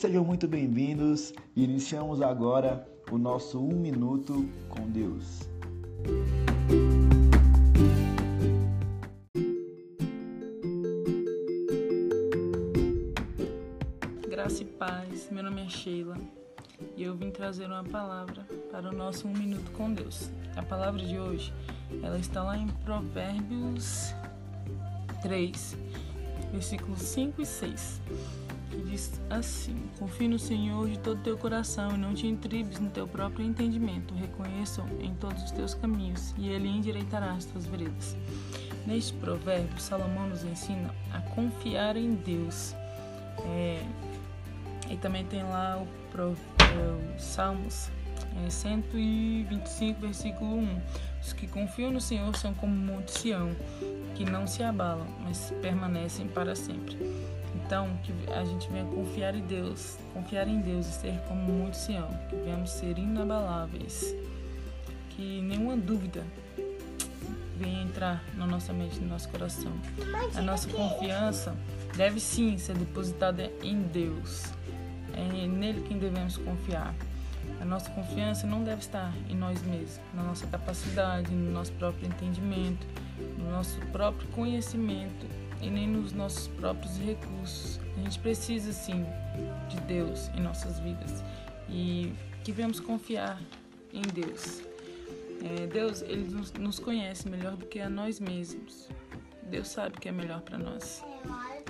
sejam muito bem-vindos. Iniciamos agora o nosso Um Minuto com Deus. Graça e paz, meu nome é Sheila e eu vim trazer uma palavra para o nosso Um Minuto com Deus. A palavra de hoje, ela está lá em Provérbios 3, versículos 5 e 6 que diz assim: Confie no Senhor de todo teu coração e não te intribes no teu próprio entendimento. Reconheçam em todos os teus caminhos e ele endireitará as tuas veredas. Neste provérbio, Salomão nos ensina a confiar em Deus. É, e também tem lá o, é, o Salmos é, 125, versículo 1. Os que confiam no Senhor são como o Monte Sião, que não se abalam, mas permanecem para sempre. Então, que a gente venha confiar em Deus, confiar em Deus e ser como muito Sião, que venhamos ser inabaláveis, que nenhuma dúvida venha entrar na nossa mente, no nosso coração. A nossa confiança deve sim ser depositada em Deus. É nele quem devemos confiar. A nossa confiança não deve estar em nós mesmos, na nossa capacidade, no nosso próprio entendimento, no nosso próprio conhecimento e nem nos nossos próprios recursos. A gente precisa sim de Deus em nossas vidas e que venhamos confiar em Deus. É, Deus ele nos, conhece melhor do que a nós mesmos. Deus sabe o que é melhor para nós.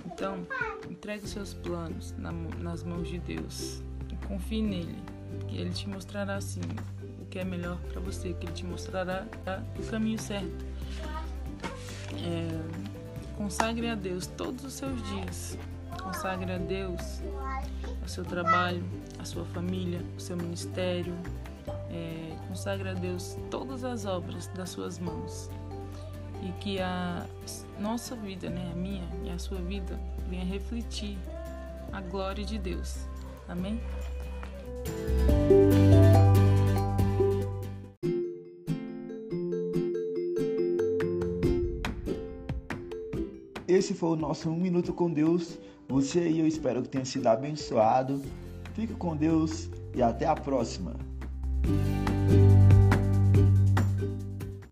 Então, entregue os seus planos na, nas mãos de Deus confie nele, que ele te mostrará assim o que é melhor para você, que ele te mostrará o caminho certo. É, Consagre a Deus todos os seus dias. Consagre a Deus o seu trabalho, a sua família, o seu ministério. É, consagre a Deus todas as obras das suas mãos. E que a nossa vida, né, a minha e a sua vida, venha refletir a glória de Deus. Amém? Esse foi o nosso Um Minuto com Deus. Você e eu espero que tenha sido abençoado. Fique com Deus e até a próxima.